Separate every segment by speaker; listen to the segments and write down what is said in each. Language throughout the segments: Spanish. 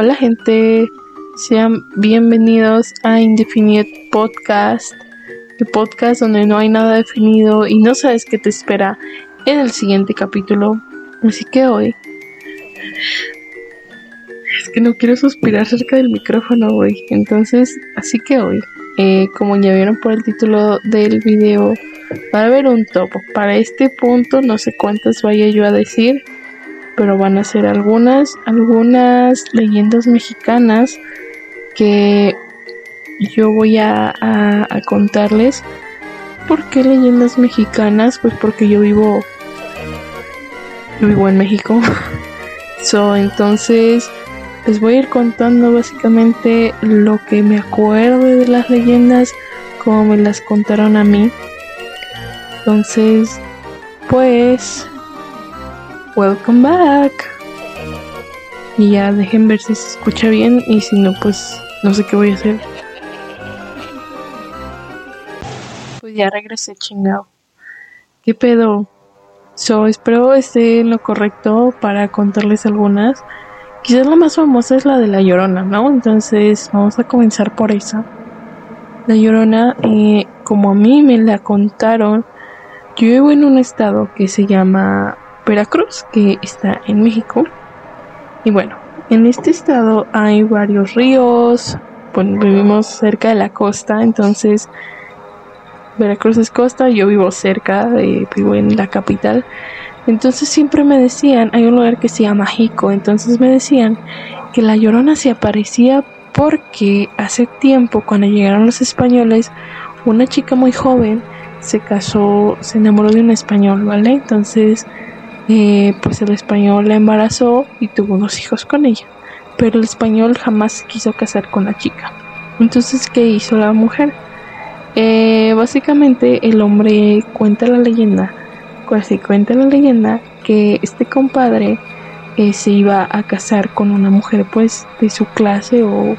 Speaker 1: Hola gente, sean bienvenidos a Indefinite Podcast, el podcast donde no hay nada definido y no sabes qué te espera en el siguiente capítulo. Así que hoy... Es que no quiero suspirar cerca del micrófono hoy. Entonces, así que hoy, eh, como ya vieron por el título del video, va a haber un topo. Para este punto no sé cuántas vaya yo a decir pero van a ser algunas, algunas leyendas mexicanas que yo voy a, contarles. ¿Por qué leyendas mexicanas? Pues porque yo vivo, vivo en México. so, entonces les voy a ir contando básicamente lo que me acuerde de las leyendas, como me las contaron a mí. Entonces, pues Welcome back. Y ya dejen ver si se escucha bien y si no, pues no sé qué voy a hacer. Pues ya regresé chingado. ¿Qué pedo? So, espero esté en lo correcto para contarles algunas. Quizás la más famosa es la de La Llorona, ¿no? Entonces vamos a comenzar por esa. La Llorona, eh, como a mí me la contaron, yo vivo en un estado que se llama Veracruz, que está en México. Y bueno, en este estado hay varios ríos, bueno, vivimos cerca de la costa, entonces Veracruz es costa, yo vivo cerca, vivo en la capital. Entonces siempre me decían, hay un lugar que se llama Jico, entonces me decían que la llorona se aparecía porque hace tiempo, cuando llegaron los españoles, una chica muy joven se casó, se enamoró de un español, ¿vale? Entonces eh, pues el español la embarazó y tuvo dos hijos con ella, pero el español jamás quiso casar con la chica. Entonces, ¿qué hizo la mujer? Eh, básicamente el hombre cuenta la leyenda, pues cuenta la leyenda que este compadre eh, se iba a casar con una mujer pues de su clase o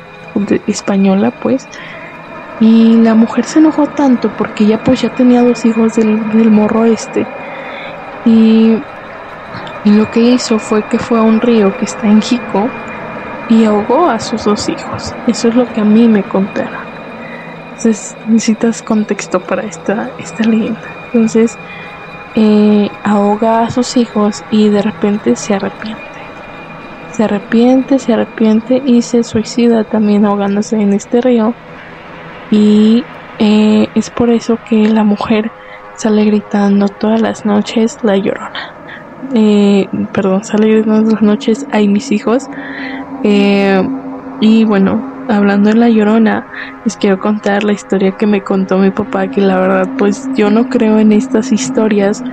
Speaker 1: española pues y la mujer se enojó tanto porque ella pues ya tenía dos hijos del, del morro este y y lo que hizo fue que fue a un río que está en Jico y ahogó a sus dos hijos. Eso es lo que a mí me contaron. Entonces necesitas contexto para esta, esta leyenda. Entonces eh, ahoga a sus hijos y de repente se arrepiente. Se arrepiente, se arrepiente y se suicida también ahogándose en este río. Y eh, es por eso que la mujer sale gritando todas las noches la llorona eh, perdón, sale las noches hay mis hijos. Eh, y bueno, hablando de la llorona, les quiero contar la historia que me contó mi papá, que la verdad pues yo no creo en estas historias,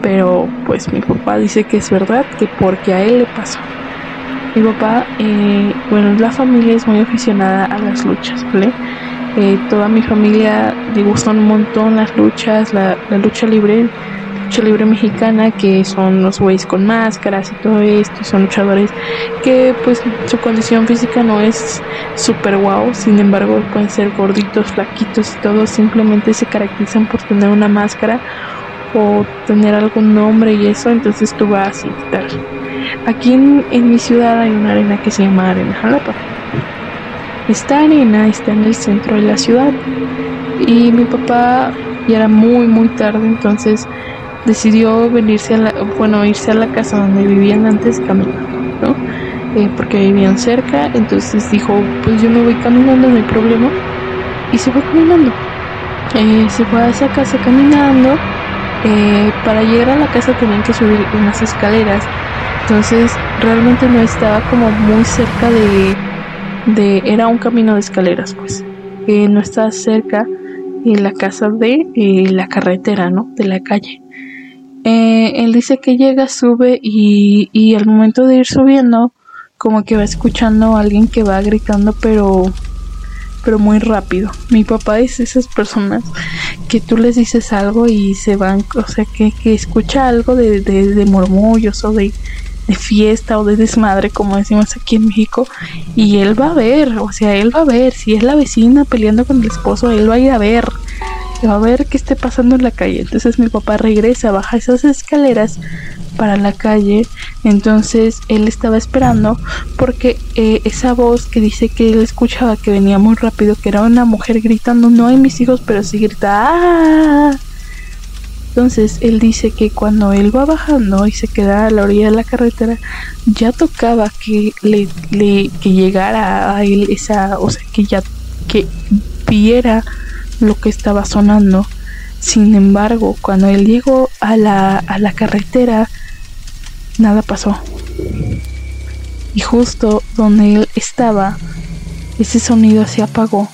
Speaker 1: pero pues mi papá dice que es verdad, que porque a él le pasó. Mi papá, eh, bueno, la familia es muy aficionada a las luchas, ¿vale? Eh, toda mi familia le gustan un montón las luchas, la, la lucha libre lucha libre mexicana que son los güeyes con máscaras y todo esto, son luchadores que pues su condición física no es super wow, sin embargo pueden ser gorditos, flaquitos y todo, simplemente se caracterizan por tener una máscara o tener algún nombre y eso, entonces tú vas y tal. Aquí en, en mi ciudad hay una arena que se llama Arena Jalapa. Esta arena está en el centro de la ciudad y mi papá ya era muy muy tarde entonces decidió venirse a la, bueno, irse a la casa donde vivían antes caminando, ¿no? Eh, porque vivían cerca, entonces dijo, pues yo me voy caminando, no hay problema, y se fue caminando. Eh, se fue a esa casa caminando, eh, para llegar a la casa tenían que subir unas escaleras, entonces realmente no estaba como muy cerca de, de era un camino de escaleras, pues, no estaba cerca la casa de la carretera, ¿no? De la calle. Eh, él dice que llega, sube y, y al momento de ir subiendo, como que va escuchando a alguien que va gritando, pero pero muy rápido. Mi papá es esas personas que tú les dices algo y se van, o sea, que, que escucha algo de, de, de murmullos o de, de, fiesta o de desmadre, como decimos aquí en México, y él va a ver, o sea, él va a ver, si es la vecina peleando con el esposo, él va a ir a ver a ver qué esté pasando en la calle. Entonces mi papá regresa, baja esas escaleras para la calle. Entonces él estaba esperando porque eh, esa voz que dice que él escuchaba que venía muy rápido, que era una mujer gritando, no hay mis hijos, pero sí grita. ¡Ah! Entonces él dice que cuando él va bajando y se queda a la orilla de la carretera, ya tocaba que le, que llegara a él esa, o sea, que ya que viera lo que estaba sonando. Sin embargo, cuando él llegó a la, a la carretera, nada pasó. Y justo donde él estaba, ese sonido se apagó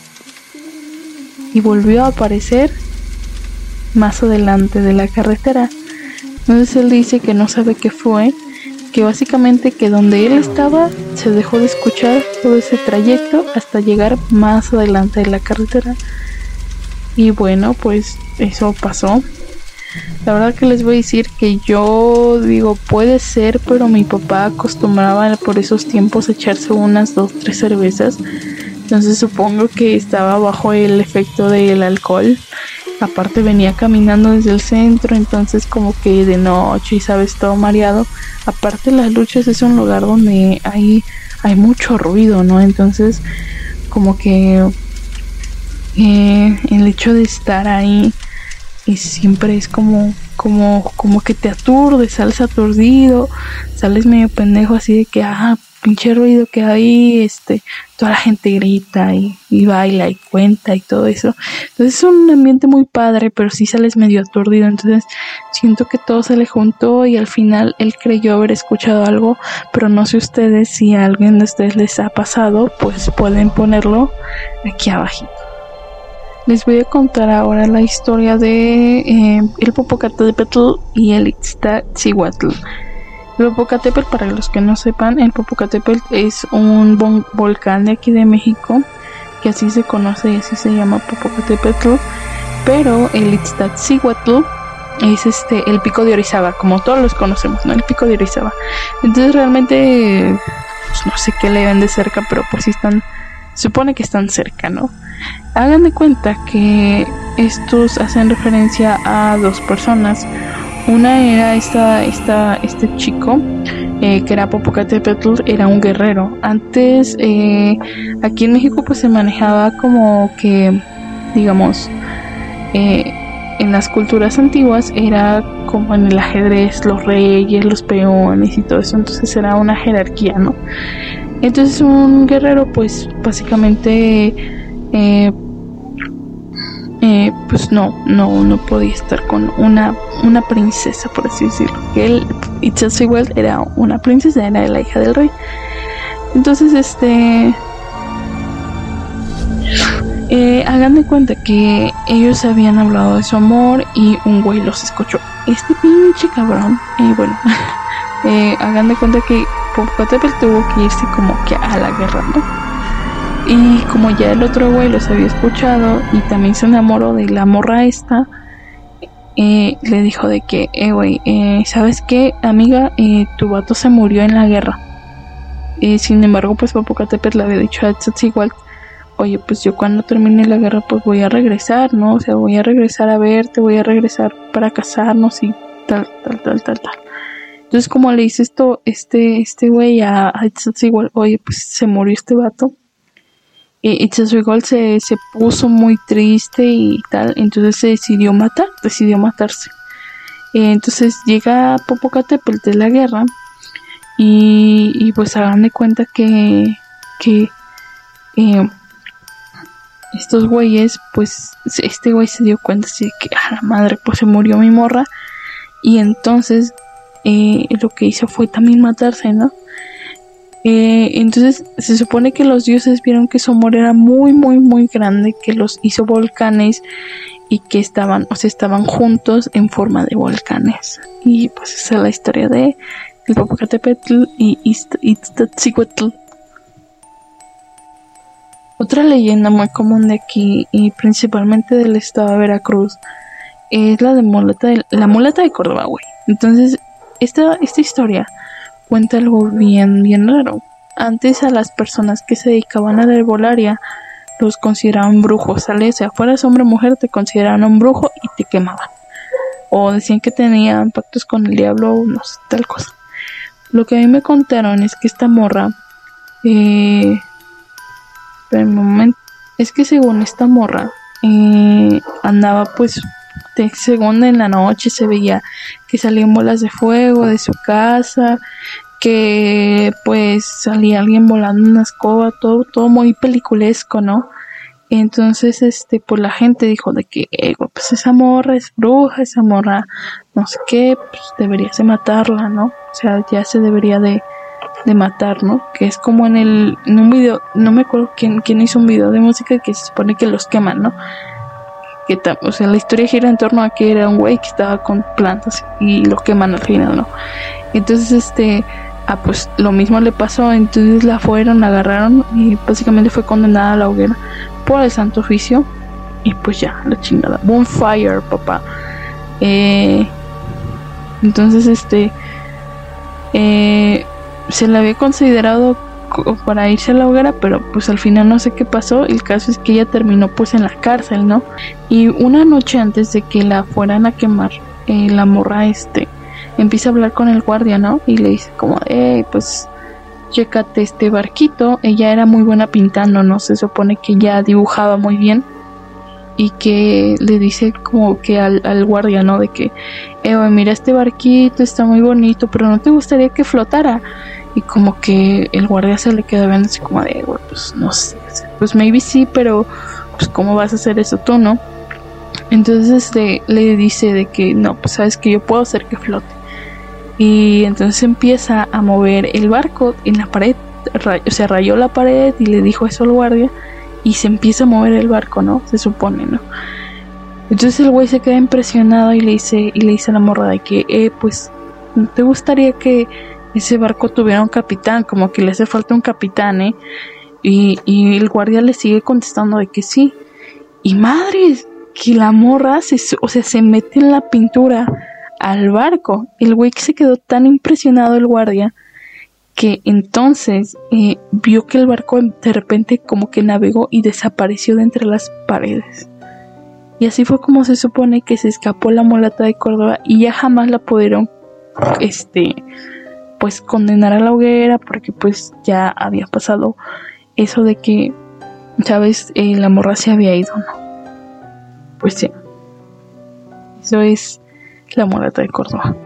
Speaker 1: y volvió a aparecer más adelante de la carretera. Entonces él dice que no sabe qué fue, que básicamente que donde él estaba se dejó de escuchar todo ese trayecto hasta llegar más adelante de la carretera. Y bueno, pues eso pasó. La verdad que les voy a decir que yo digo puede ser, pero mi papá acostumbraba por esos tiempos echarse unas dos, tres cervezas. Entonces supongo que estaba bajo el efecto del alcohol. Aparte venía caminando desde el centro, entonces como que de noche y sabes todo mareado. Aparte las luchas es un lugar donde hay, hay mucho ruido, ¿no? Entonces como que eh, el hecho de estar ahí y siempre es como como como que te aturdes, sales aturdido, sales medio pendejo así de que ah, pinche ruido que hay, este, toda la gente grita y, y, baila y cuenta y todo eso. Entonces es un ambiente muy padre, pero sí sales medio aturdido. Entonces siento que todo se le juntó y al final él creyó haber escuchado algo, pero no sé ustedes si a alguien de ustedes les ha pasado, pues pueden ponerlo aquí abajito. Les voy a contar ahora la historia de eh, el Popocatépetl y el Itztatzíhuatl. El Popocatépetl, para los que no sepan, el Popocatépetl es un volcán de aquí de México, que así se conoce y así se llama Popocatépetl. Pero el Itztatzíhuatl es este el pico de Orizaba, como todos los conocemos, ¿no? El pico de Orizaba. Entonces realmente pues, no sé qué le ven de cerca, pero pues sí están supone que están cerca, ¿no? Hagan de cuenta que estos hacen referencia a dos personas. Una era esta, esta, este chico eh, que era Popocatépetl, era un guerrero. Antes eh, aquí en México pues se manejaba como que, digamos, eh, en las culturas antiguas era como en el ajedrez, los reyes, los peones y todo eso. Entonces era una jerarquía, ¿no? Entonces un guerrero pues básicamente eh, eh, pues no, no, no podía estar con una, una princesa, por así decirlo. Él, igual era una princesa, era la hija del rey. Entonces, este... Eh, hagan de cuenta que ellos habían hablado de su amor y un güey los escuchó. Este pinche cabrón, eh, bueno, hagan de cuenta que Popocatépetl tuvo que irse como que a la guerra, ¿no? Y como ya el otro güey los había escuchado y también se enamoró de la morra esta, eh, le dijo de que, eh, güey, eh, ¿sabes qué, amiga? Eh, tu vato se murió en la guerra. Y sin embargo, pues Popocatépetl le había dicho a igual, oye, pues yo cuando termine la guerra, pues voy a regresar, ¿no? O sea, voy a regresar a verte, voy a regresar para casarnos y tal, tal, tal, tal, tal. Entonces, como le dice esto, este, este güey a, a igual, oye, pues se murió este vato. Y igual se, se puso muy triste y tal, entonces se decidió matar, decidió matarse. Eh, entonces llega Popocatépetl de la guerra y, y pues hagan de cuenta que, que eh, estos güeyes, pues este güey se dio cuenta así de que a la madre, pues se murió mi morra y entonces eh, lo que hizo fue también matarse, ¿no? Eh, entonces se supone que los dioses vieron que su amor era muy, muy, muy grande, que los hizo volcanes y que estaban, o sea, estaban juntos en forma de volcanes. Y pues esa es la historia de el Popocatépetl y Iztaccíhuatl. Otra leyenda muy común de aquí y principalmente del estado de Veracruz es la de la muleta de Córdoba. Entonces esta, esta historia cuenta algo bien, bien raro. Antes a las personas que se dedicaban a la herbolaria los consideraban brujos, ¿sale? Sea, fueras hombre o mujer, te consideraban un brujo y te quemaban. O decían que tenían pactos con el diablo, o no sé, tal cosa. Lo que a mí me contaron es que esta morra, eh, momento, es que según esta morra, eh, andaba pues de segunda en la noche se veía que salían bolas de fuego de su casa, que pues salía alguien volando una escoba, todo, todo muy peliculesco, ¿no? Entonces, este, pues la gente dijo de que, eh, pues esa morra es bruja, esa morra, no sé qué, pues deberías de matarla, ¿no? O sea, ya se debería de, de matar, ¿no? Que es como en el, en un video, no me acuerdo quién, quién hizo un video de música que se supone que los queman, ¿no? Que o sea, la historia gira en torno a que era un güey que estaba con plantas y lo queman al final, ¿no? Entonces, este, ah, pues lo mismo le pasó, entonces la fueron, la agarraron y básicamente fue condenada a la hoguera por el santo oficio y pues ya, la chingada. Bonfire, papá. Eh, entonces, este, eh, se le había considerado para irse a la hoguera, pero pues al final no sé qué pasó. El caso es que ella terminó pues en la cárcel, ¿no? Y una noche antes de que la fueran a quemar, eh, la morra este empieza a hablar con el guardia, ¿no? Y le dice como, eh, pues chécate este barquito. Ella era muy buena pintando, ¿no? Se supone que ya dibujaba muy bien. Y que le dice como que al, al guardia, ¿no? De que, eh, mira este barquito, está muy bonito, pero no te gustaría que flotara. Y como que el guardia se le queda viendo así como de, pues no sé, pues maybe sí, pero pues cómo vas a hacer eso tú, ¿no? Entonces este, le dice de que no, pues sabes que yo puedo hacer que flote. Y entonces empieza a mover el barco en la pared, o sea, rayó la pared y le dijo eso al guardia y se empieza a mover el barco, ¿no? Se supone, ¿no? Entonces el güey se queda impresionado y le dice, y le dice a la morra de que, eh, pues, ¿te gustaría que ese barco tuviera un capitán, como que le hace falta un capitán, ¿eh? Y, y el guardia le sigue contestando de que sí. Y madre, que la morra se, o sea, se mete en la pintura al barco. El güey que se quedó tan impresionado el guardia que entonces eh, vio que el barco de repente como que navegó y desapareció de entre las paredes. Y así fue como se supone que se escapó la mulata de Córdoba y ya jamás la pudieron este pues condenar a la hoguera porque pues ya había pasado eso de que, ¿sabes? Eh, la morra se había ido, ¿no? Pues sí. Eso es la morata de Córdoba.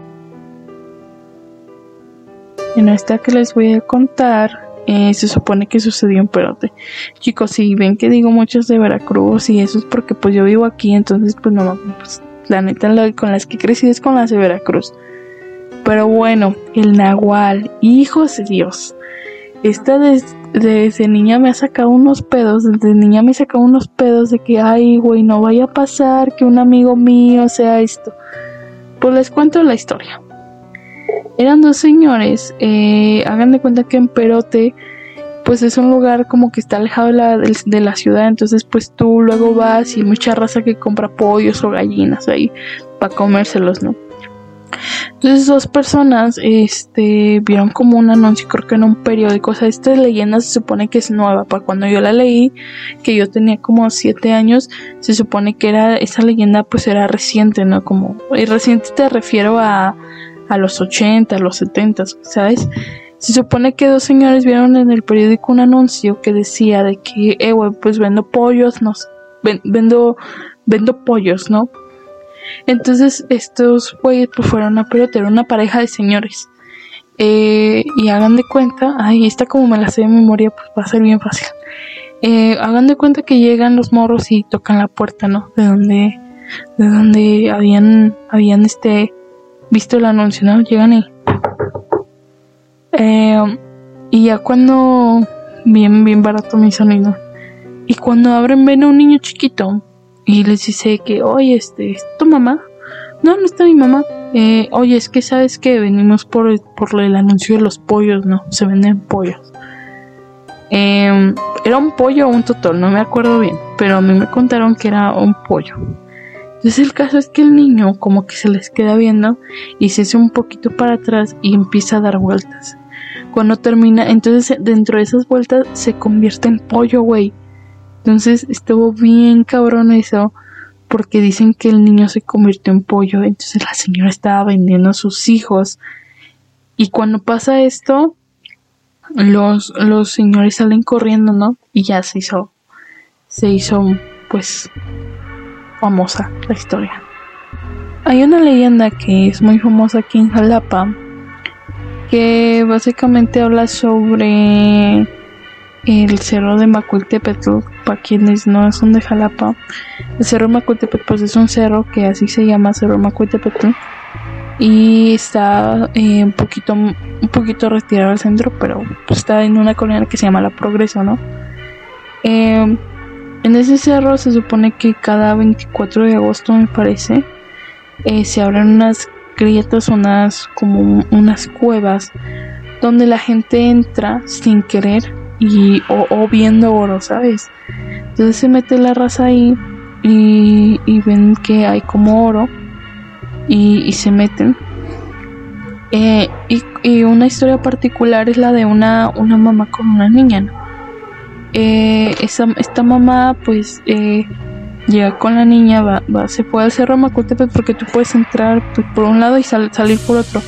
Speaker 1: En esta que les voy a contar, eh, se supone que sucedió en Perote. Chicos, si ven que digo muchos de Veracruz y eso es porque pues yo vivo aquí, entonces pues no, pues, la neta con las que crecí es con las de Veracruz. Pero bueno, el Nahual, hijos de Dios. Esta desde, niña me ha sacado unos pedos, desde niña me ha sacado unos pedos de que, ay, güey, no vaya a pasar que un amigo mío sea esto. Pues les cuento la historia. Eran dos señores, eh, hagan de cuenta que en Perote, pues es un lugar como que está alejado de la, ciudad, entonces pues tú luego vas y mucha raza que compra pollos o gallinas ahí para comérselos, ¿no? Entonces dos personas este, vieron como un anuncio, creo que en un periódico. O sea, esta leyenda se supone que es nueva. Para cuando yo la leí, que yo tenía como siete años, se supone que era esa leyenda pues era reciente, ¿no? Como, y reciente te refiero a, a los 80, a los 70, ¿sabes? Se supone que dos señores vieron en el periódico un anuncio que decía de que, eh, pues vendo pollos, no, vendo, vendo pollos, ¿no? Entonces estos güeyes pues fueron a pelotear una pareja de señores. Eh, y hagan de cuenta, ay, esta como me la sé de memoria, pues va a ser bien fácil. Eh, hagan de cuenta que llegan los morros y tocan la puerta, ¿no? De donde, de donde habían, habían este, visto el anuncio, ¿no? Llegan y, eh, y ya cuando, bien, bien barato mi sonido. Y cuando abren ven a un niño chiquito y les dice que, oye, este, ¿es tu mamá? No, no está mi mamá. Eh, oye, es que sabes que venimos por, por el anuncio de los pollos, ¿no? Se venden pollos. Em, era un pollo o un totol, no me acuerdo bien, pero a mí me contaron que era un pollo. Entonces el caso es que el niño como que se les queda viendo y se hace un poquito para atrás y empieza a dar vueltas. Cuando termina, entonces dentro de esas vueltas se convierte en pollo, güey Entonces estuvo bien cabrón eso porque dicen que el niño se convirtió en pollo, entonces la señora estaba vendiendo a sus hijos. Y cuando pasa esto, los, los señores salen corriendo, ¿no? Y ya se hizo, se hizo, pues, famosa la historia. Hay una leyenda que es muy famosa aquí en Jalapa, que básicamente habla sobre el cerro de Macuiltepetl, para quienes no son de Jalapa, el cerro de Macuiltepetl pues es un cerro que así se llama Cerro Macuiltepetl y está eh, un poquito un poquito retirado al centro, pero pues, está en una colina que se llama La Progreso, ¿no? Eh, en ese cerro se supone que cada 24 de agosto, me parece, eh, se abren unas grietas, unas como unas cuevas donde la gente entra sin querer y o, viendo oro, ¿sabes? Entonces se mete la raza ahí y, ven que hay como oro y, se meten. Eh, y, una historia particular es la de una, una mamá con una niña. Eh, esta mamá pues eh, llega con la niña, va, va, se puede al cerro Macutepec porque tú puedes entrar pues, por un lado y salir por otro.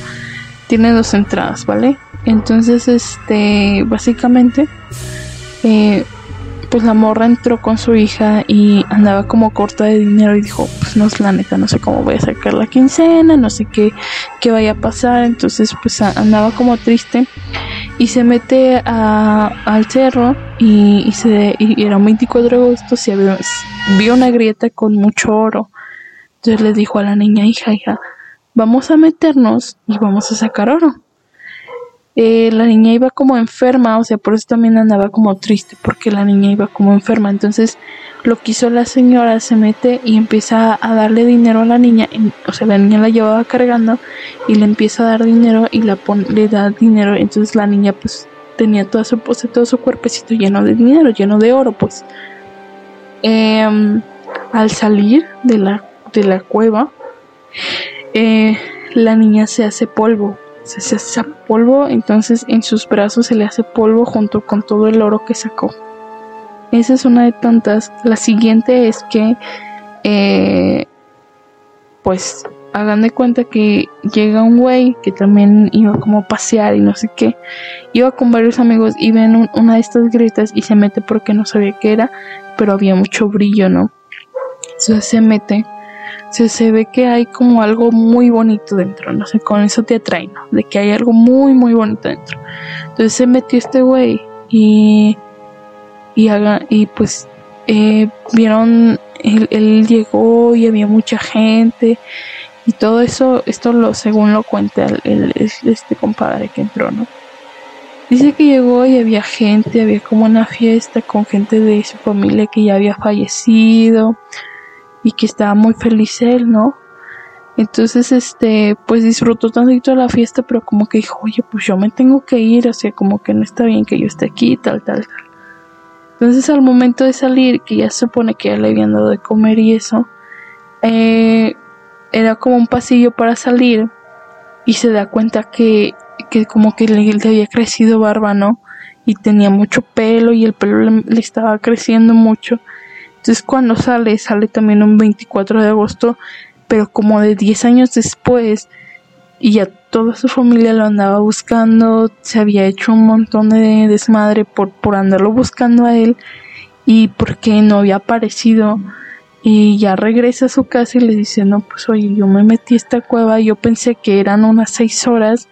Speaker 1: Tiene dos entradas, ¿vale? Entonces, este, básicamente, eh, pues la morra entró con su hija y andaba como corta de dinero y dijo, pues no es la neta, no sé cómo voy a sacar la quincena, no sé qué, qué vaya a pasar, entonces pues andaba como triste y se mete a, al cerro y, se, y era un 24 de agosto, se vio una grieta con mucho oro, entonces le dijo a la niña, hija, hija, vamos a meternos y vamos a sacar oro. Eh, la niña iba como enferma, o sea, por eso también andaba como triste, porque la niña iba como enferma. Entonces, lo que hizo la señora se mete y empieza a darle dinero a la niña, o sea, la niña la llevaba cargando y le empieza a dar dinero y la le da dinero. Entonces, la niña, pues, tenía toda su, todo su cuerpecito lleno de dinero, lleno de oro, pues. Em, al salir de la, de la cueva, eh, la niña se hace polvo se hace polvo, entonces en sus brazos se le hace polvo junto con todo el oro que sacó. Esa es una de tantas. La siguiente es que, eh, pues, hagan de cuenta que llega un güey que también iba como a pasear y no sé qué. Iba con varios amigos y ven una de estas grietas y se mete porque no sabía qué era, pero había mucho brillo, ¿no? Entonces se mete se, ve que hay como algo muy bonito dentro, no sé, con eso te atrae, ¿no? De que hay algo muy, muy bonito dentro. Entonces se metió este güey y, y, haga, y pues eh, vieron, él, llegó y había mucha gente y todo eso, esto lo según lo cuenta el, este compadre que entró, ¿no? Dice que llegó y había gente, había como una fiesta con gente de su familia que ya había fallecido, y que estaba muy feliz él, ¿no? Entonces, este, pues disfrutó tantito la fiesta, pero como que dijo, oye, pues yo me tengo que ir, o sea, como que no está bien que yo esté aquí, tal, tal, tal. Entonces, al momento de salir, que ya se supone que ya le habían dado de comer y eso, eh, era como un pasillo para salir y se da cuenta que, que como que le, había crecido barba, ¿no? Y tenía mucho pelo y el pelo le estaba creciendo mucho. Entonces cuando sale, sale también un 24 de agosto, pero como de 10 años después, y ya toda su familia lo andaba buscando, se había hecho un montón de desmadre por, por andarlo buscando a él y porque no había aparecido. Y ya regresa a su casa y le dice, no, pues oye, yo me metí a esta cueva, yo pensé que eran unas 6 horas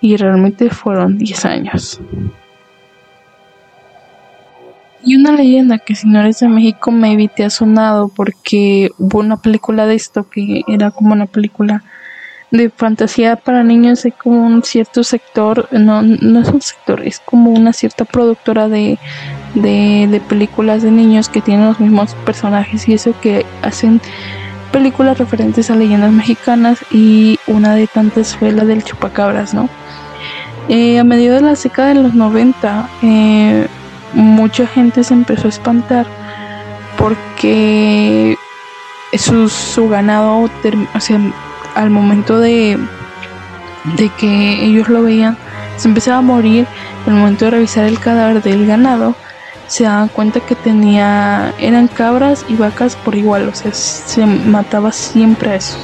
Speaker 1: y realmente fueron 10 años. Y una leyenda que si no eres de México maybe te ha sonado porque hubo una película de esto que era como una película de fantasía para niños hay como un cierto sector, no, no es un sector, es como una cierta productora de, de, de películas de niños que tienen los mismos personajes y eso que hacen películas referentes a leyendas mexicanas y una de tantas fue la del chupacabras, ¿no? Eh, a mediados de la década de los 90, eh, mucha gente se empezó a espantar porque su, ganado, o sea, al momento de, de que ellos lo veían, se empezaba a morir. Al momento de revisar el cadáver del ganado, se daban cuenta que tenía, eran cabras y vacas por igual, o sea, se mataba siempre a esos.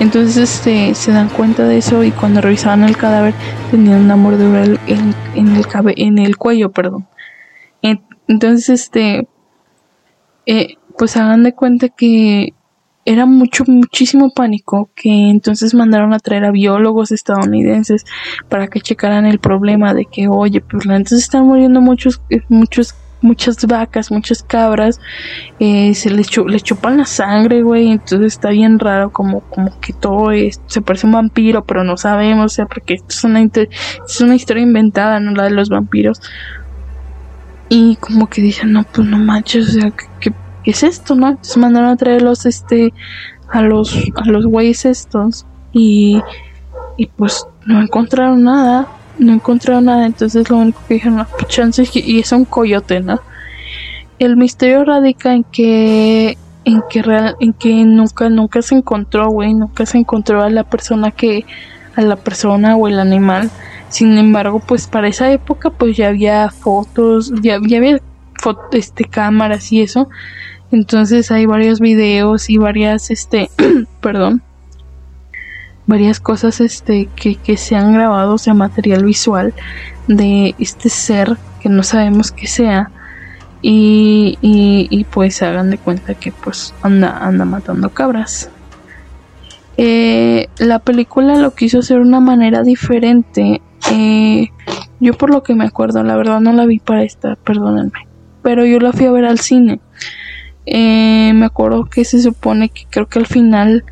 Speaker 1: Entonces este, se dan cuenta de eso y cuando revisaban el cadáver tenían una mordedura en, en, el, en el cuello, perdón. Entonces, este, eh, pues hagan de cuenta que era mucho, muchísimo pánico que entonces mandaron a traer a biólogos estadounidenses para que checaran el problema de que, oye, pues entonces están muriendo muchos, eh, muchos, muchas vacas, muchas cabras, eh, se les, chupan la sangre, güey, entonces está bien raro como, como que todo es, se parece un vampiro, pero no sabemos, o sea, porque esto es una, es una historia inventada, no la de los vampiros. Y como que dicen, no, pues no manches, o sea, que ¿qué es esto, no? Entonces mandaron a traerlos, este, a los, a los güeyes estos y, y pues no encontraron nada, no encontraron nada, entonces lo único que dijeron, no, pues chance y es un coyote, ¿no? El misterio radica en que en que real, en que nunca nunca se encontró, güey, nunca se encontró a la persona que a la persona o el animal. Sin embargo, pues para esa época pues ya había fotos, ya, había este cámaras y eso entonces hay varios videos y varias, este, perdón, varias cosas, este, que, que se han grabado, o sea, material visual de este ser que no sabemos qué sea. Y, y, y, pues hagan de cuenta que pues anda, anda matando cabras. Eh, la película lo quiso hacer de una manera diferente. Eh, yo por lo que me acuerdo, la verdad no la vi para esta, perdónenme. Pero yo la fui a ver al cine. Eh, me acuerdo que se supone que creo que al final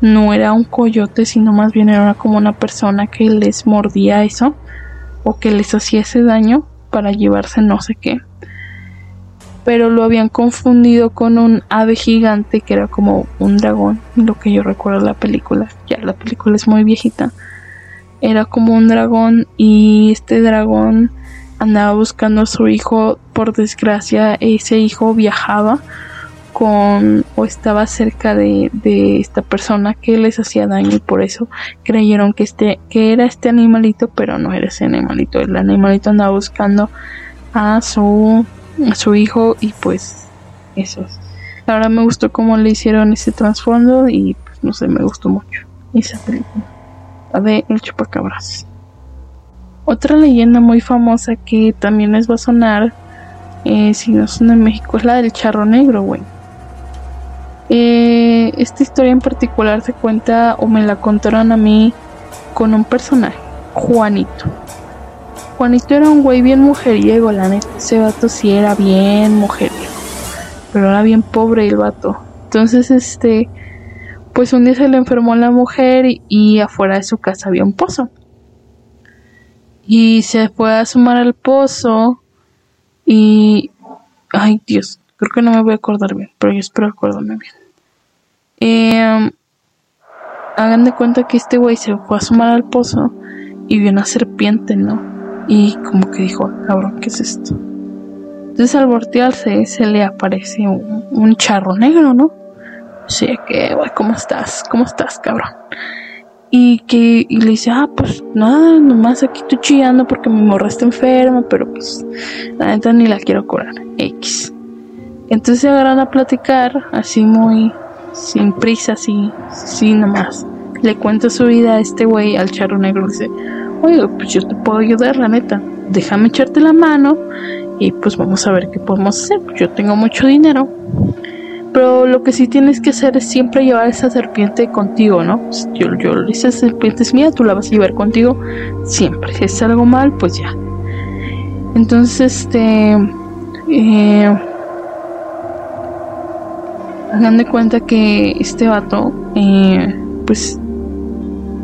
Speaker 1: no era un coyote, sino más bien era como una persona que les mordía eso o que les hacía ese daño para llevarse no sé qué. Pero lo habían confundido con un ave gigante que era como un dragón, lo que yo recuerdo de la película. Ya la película es muy viejita. Era como un dragón y este dragón andaba buscando a su hijo. Por desgracia, ese hijo viajaba con o estaba cerca de, esta persona que les hacía daño y por eso creyeron que este que era este animalito pero no era ese animalito. El animalito andaba buscando a su a su hijo y pues eso verdad me gustó cómo le hicieron ese trasfondo y pues no sé me gustó mucho esa película de el chupacabras otra leyenda muy famosa que también les va a sonar eh, si no son de México es la del charro negro güey eh, esta historia en particular se cuenta o me la contaron a mí con un personaje, Juanito. Juanito era un güey bien mujeriego, la neta. Ese vato sí era bien mujeriego. Pero era bien pobre el vato. Entonces, este, pues un día se le enfermó la mujer y, afuera de su casa había un pozo. Y se fue a sumar al pozo y... Ay Dios, creo que no me voy a acordar bien, pero yo espero acordarme bien. Eh, hagan de cuenta que este güey se fue a sumar al pozo y vio una serpiente, ¿no? Y como que dijo, cabrón, ¿qué es esto? Entonces al voltearse se le aparece un, charro negro, ¿no? Sí, que, güey, ¿cómo estás? ¿Cómo estás, cabrón? Y que le dice, ah, pues nada, nomás aquí estoy chillando porque mi morra está enferma, pero pues la neta ni la quiero curar. X. Entonces se agarran a platicar así muy, sin prisa, así, sí, nomás. Le cuenta su vida a este güey, al charro negro. Le dice, oye, pues yo te puedo ayudar, la neta. Déjame echarte la mano y pues vamos a ver qué podemos hacer. Yo tengo mucho dinero. Pero lo que sí tienes que hacer es siempre llevar esa serpiente contigo, ¿no? Pues yo, yo, esa serpiente es mía, tú la vas a llevar contigo siempre. Si es algo mal, pues ya. Entonces, este... Eh, hagan de cuenta que este vato, eh, pues,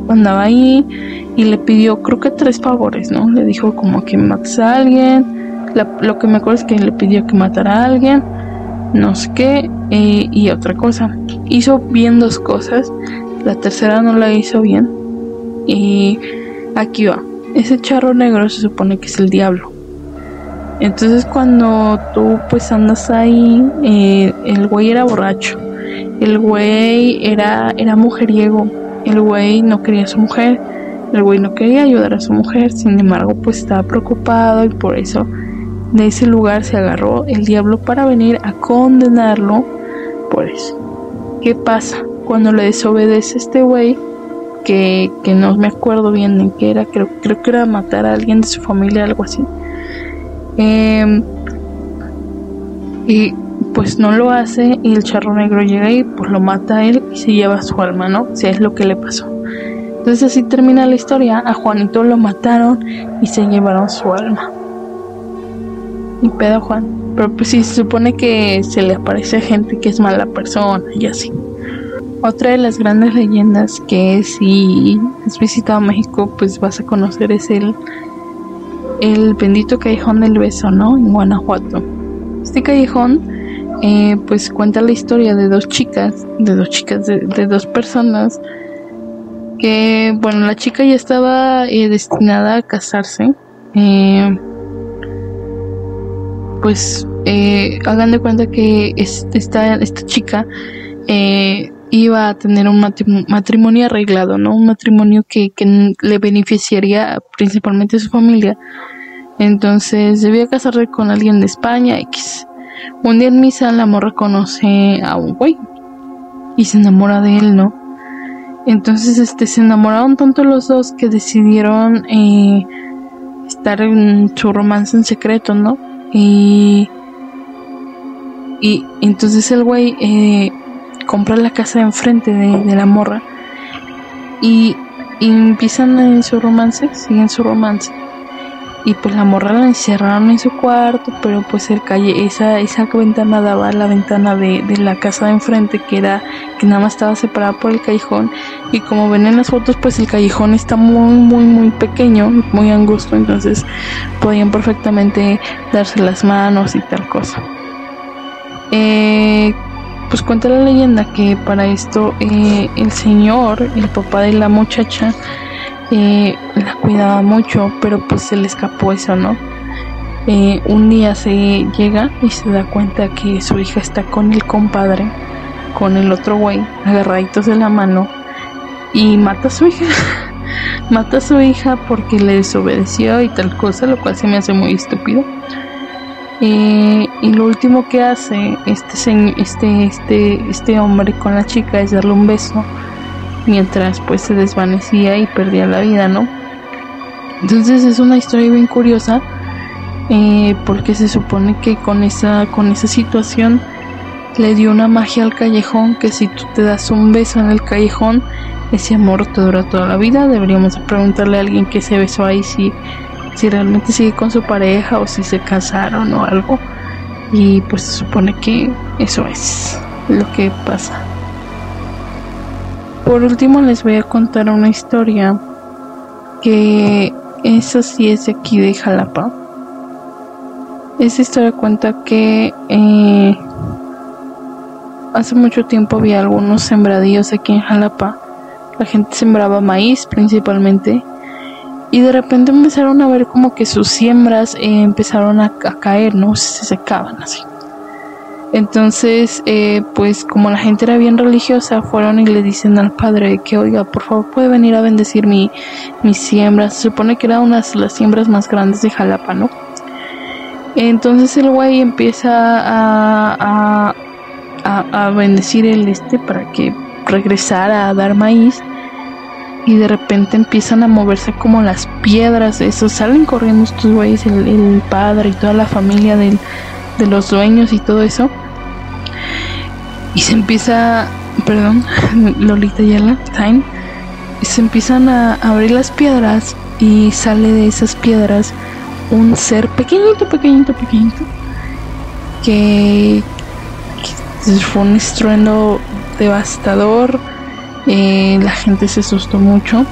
Speaker 1: andaba ahí y le pidió, creo que tres favores, ¿no? Le dijo como que mates a alguien. lo que me acuerdo es que le pidió que matara a alguien, no sé qué, eh, y otra cosa. Hizo bien dos cosas, la tercera no la hizo bien. Y aquí va. Ese charro negro se supone que es el diablo. Entonces cuando tú pues andas ahí, eh, el güey era borracho, el güey era, era mujeriego, el güey no quería a su mujer, el güey no quería ayudar a su mujer, sin embargo pues estaba preocupado y por eso de ese lugar se agarró el diablo para venir a condenarlo por eso. ¿Qué pasa? Cuando le desobedece este güey, que, no me acuerdo bien en qué era, creo, creo que era matar a alguien de su familia, algo así. Em, y pues no lo hace y el charro negro llega y pues lo mata a él y se lleva su alma, ¿no? O sea, es lo que le pasó. Entonces así termina la historia, a Juanito lo mataron y se llevaron su alma. Y pedo Juan. Pero pues sí, se supone que se le aparece a gente que es mala persona y así. Otra de las grandes leyendas que si has visitado México, pues vas a conocer es el, el bendito callejón del beso, ¿no? En Guanajuato. Este callejón, eh, pues cuenta la historia de dos chicas, de dos chicas, de, dos personas que, bueno, la chica ya estaba eh, destinada a casarse. Eh, pues eh, hagan de cuenta que esta, esta chica eh, iba a tener un matrimonio arreglado, ¿no? Un matrimonio que, le beneficiaría principalmente a su familia. Entonces debía casarse con alguien de España X. Un día en misa la morra conoce a un güey y se enamora de él, ¿no? Entonces este se enamoraron tanto los dos que decidieron eh, estar en su romance en secreto, ¿no? Y, y entonces el güey eh, compra la casa de enfrente de, la morra y, y, empiezan en su romance, siguen su romance. Y pues la morra la encerraron en su cuarto, pero pues el calle, esa, esa ventana daba a la ventana de, de la casa de enfrente, que era, que nada más estaba separada por el callejón. Y como ven en las fotos, pues el callejón está muy, muy, muy pequeño, muy angosto, entonces podían perfectamente darse las manos y tal cosa. Eh, pues cuenta la leyenda que para esto eh, el señor, el papá de la muchacha, eh, la cuidaba mucho, pero pues se le escapó eso, ¿no? Eh, un día se llega y se da cuenta que su hija está con el compadre, con el otro güey, agarraditos de la mano, y mata a su hija. mata a su hija porque le desobedeció y tal cosa, lo cual se me hace muy estúpido. Eh, y lo último que hace este, este, este, este hombre con la chica es darle un beso mientras pues se desvanecía y perdía la vida, ¿no? Entonces es una historia bien curiosa eh, porque se supone que con esa, con esa situación le dio una magia al callejón que si tú te das un beso en el callejón ese amor te dura toda la vida. Deberíamos preguntarle a alguien que se besó ahí si, si realmente sigue con su pareja o si se casaron o algo. Y pues se supone que eso es lo que pasa. Por último les voy a contar una historia que eso sí es de aquí de Jalapa. Esta historia cuenta que eh, hace mucho tiempo había algunos sembradíos aquí en Jalapa. La gente sembraba maíz principalmente. Y de repente empezaron a ver como que sus siembras eh, empezaron a, a caer, ¿no? Se secaban así. Entonces, eh, pues como la gente era bien religiosa, fueron y le dicen al padre que, oiga, por favor puede venir a bendecir mi, mis siembras. Se supone que era unas de las siembras más grandes de Jalapa, ¿no? Entonces el güey empieza a, a, a, bendecir el este para que regresara a dar maíz y de repente empiezan a moverse como las piedras, eso salen corriendo estos güeyes, el, el, padre y toda la familia del, de los dueños y todo eso y se empieza, perdón, Lolita Yala, Time, se empiezan a abrir las piedras y sale de esas piedras un ser pequeñito, pequeñito, pequeñito, que, fue un estruendo devastador, eh, la gente se asustó mucho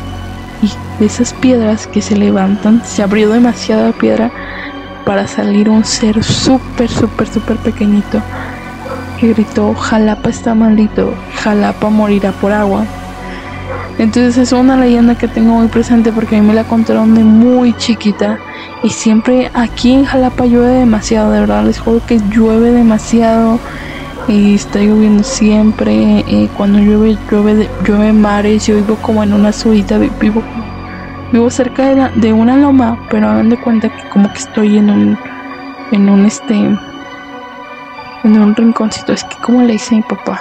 Speaker 1: y de esas piedras que se levantan, se abrió demasiada piedra para salir un ser súper, súper, súper pequeñito gritó, Jalapa está maldito, Jalapa morirá por agua. Entonces es una leyenda que tengo muy presente porque a mí me la contaron de muy chiquita y siempre aquí en Jalapa llueve demasiado, de verdad les juro que llueve demasiado y está lloviendo siempre, eh, cuando llueve, llueve, llueve mares, yo vivo como en una subida, vivo, vivo cerca de, de una loma, pero hagan de cuenta que como que estoy en un, en un este en un rinconcito. Es que como le dice mi papá.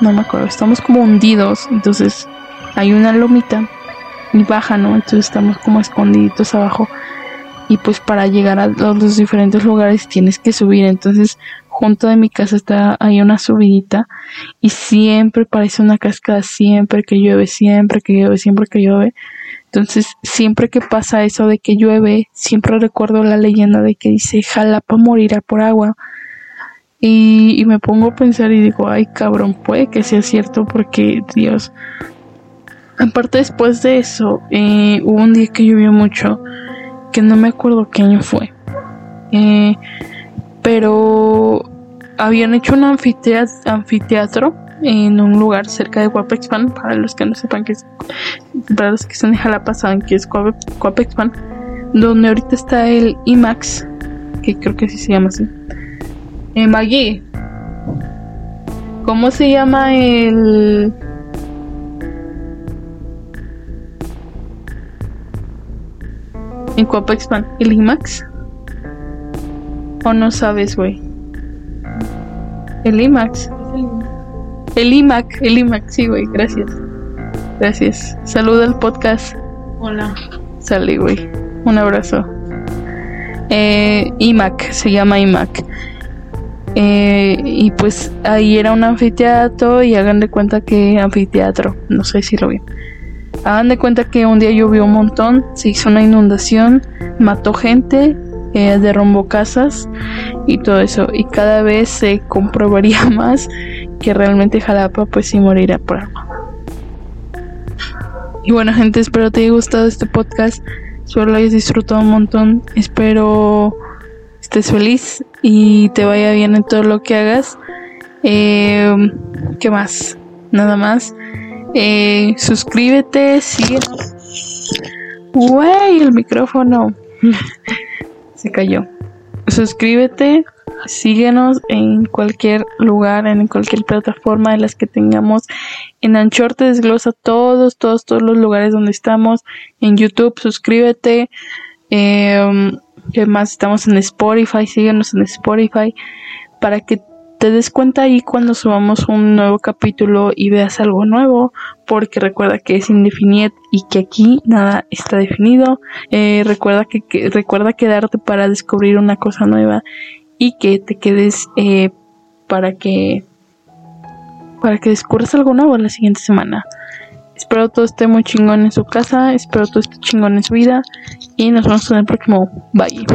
Speaker 1: No me acuerdo. Estamos como hundidos. Entonces hay una lomita y baja, ¿no? Entonces estamos como escondiditos abajo. Y pues para llegar a los diferentes lugares tienes que subir. Entonces junto de mi casa está hay una subidita y siempre parece una cascada siempre que llueve, siempre que llueve, siempre que llueve. Entonces, siempre que pasa eso de que llueve, siempre recuerdo la leyenda de que dice Jalapa morirá por agua. Y, me pongo a pensar y digo, ay cabrón, puede que sea cierto porque Dios. Aparte después de eso, eh, hubo un día que llovió mucho, que no me acuerdo qué año fue. Eh, pero habían hecho un anfiteatro, en un lugar cerca de Guapexpan, para los que no sepan que es, para los que están en Jalapa saben que es Guapexpan, donde ahorita está el IMAX, que creo que así se llama así. Eh, Maggie, ¿cómo se llama el... En Coapexpan, ¿el IMAX? ¿O no sabes, güey? El IMAX. El IMAC, el IMAC, sí, güey, gracias. Gracias. Saluda al podcast.
Speaker 2: Hola.
Speaker 1: Salí, güey. Un abrazo. Eh, IMAC, se llama IMAC. Eh, y pues ahí era un anfiteatro y hagan de cuenta que anfiteatro, no sé si lo vi. Hagan de cuenta que un día llovió un montón, se hizo una inundación, mató gente, eh, derrumbó casas y todo eso. Y cada vez se comprobaría más que realmente Jalapa pues sí morirá por agua. Y bueno gente, espero te haya gustado este podcast. Espero lo hayas disfrutado un montón. Espero estés feliz y te vaya bien en todo lo que hagas. Eh, ¿Qué más? Nada más. Eh, suscríbete, síguenos. Güey, el micrófono se cayó. Suscríbete, síguenos en cualquier lugar, en cualquier plataforma de las que tengamos. En Anchor te desglosa todos, todos, todos los lugares donde estamos. En YouTube, suscríbete. Eh, ¿Qué más? Estamos en Spotify, síguenos en Spotify para que te des cuenta ahí cuando subamos un nuevo capítulo y veas algo nuevo, porque recuerda que es indefinido y que aquí nada está definido. Eh, recuerda que, recuerda quedarte para descubrir una cosa nueva y que te quedes eh, para que para que descubras algo nuevo la siguiente semana. Espero todo esté muy chingón en su casa, espero todo esté chingón en su vida y nos vemos en el próximo. Bye.